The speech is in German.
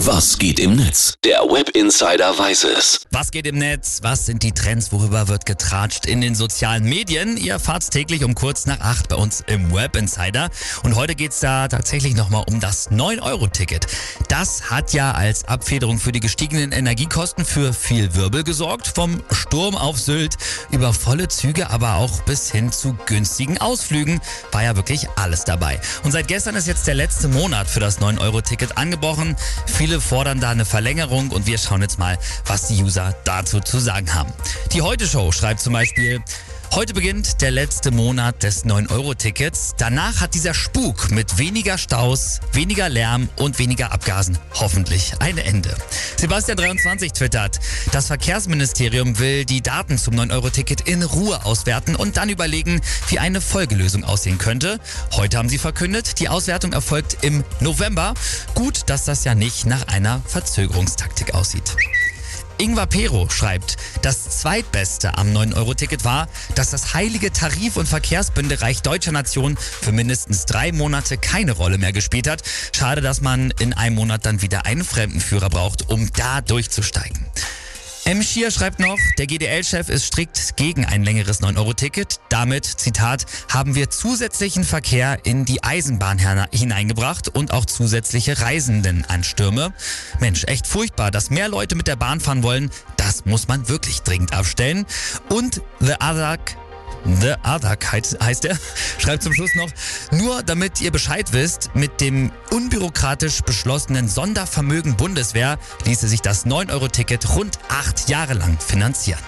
Was geht im Netz? Der Web Insider weiß es. Was geht im Netz? Was sind die Trends? Worüber wird getratscht in den sozialen Medien? Ihr erfahrt's täglich um kurz nach acht bei uns im Web Insider. Und heute geht's da tatsächlich nochmal um das 9-Euro-Ticket. Das hat ja als Abfederung für die gestiegenen Energiekosten für viel Wirbel gesorgt. Vom Sturm auf Sylt über volle Züge, aber auch bis hin zu günstigen Ausflügen war ja wirklich alles dabei. Und seit gestern ist jetzt der letzte Monat für das 9-Euro-Ticket angebrochen. Viele fordern da eine Verlängerung und wir schauen jetzt mal, was die User dazu zu sagen haben. Die Heute-Show schreibt zum Beispiel, Heute beginnt der letzte Monat des 9-Euro-Tickets. Danach hat dieser Spuk mit weniger Staus, weniger Lärm und weniger Abgasen hoffentlich ein Ende. Sebastian23 twittert, das Verkehrsministerium will die Daten zum 9-Euro-Ticket in Ruhe auswerten und dann überlegen, wie eine Folgelösung aussehen könnte. Heute haben sie verkündet, die Auswertung erfolgt im November. Gut, dass das ja nicht nach einer Verzögerungstaktik aussieht. Ingvar Pero schreibt, das zweitbeste am 9-Euro-Ticket war, dass das heilige Tarif- und Verkehrsbündereich deutscher Nation für mindestens drei Monate keine Rolle mehr gespielt hat. Schade, dass man in einem Monat dann wieder einen Fremdenführer braucht, um da durchzusteigen. M. Schier schreibt noch, der GDL-Chef ist strikt gegen ein längeres 9-Euro-Ticket. Damit, Zitat, haben wir zusätzlichen Verkehr in die Eisenbahn hineingebracht und auch zusätzliche Reisendenanstürme. Mensch, echt furchtbar, dass mehr Leute mit der Bahn fahren wollen. Das muss man wirklich dringend abstellen. Und The Other The Other heißt er, schreibt zum Schluss noch, nur damit ihr Bescheid wisst, mit dem unbürokratisch beschlossenen Sondervermögen Bundeswehr ließe sich das 9-Euro-Ticket rund acht Jahre lang finanzieren.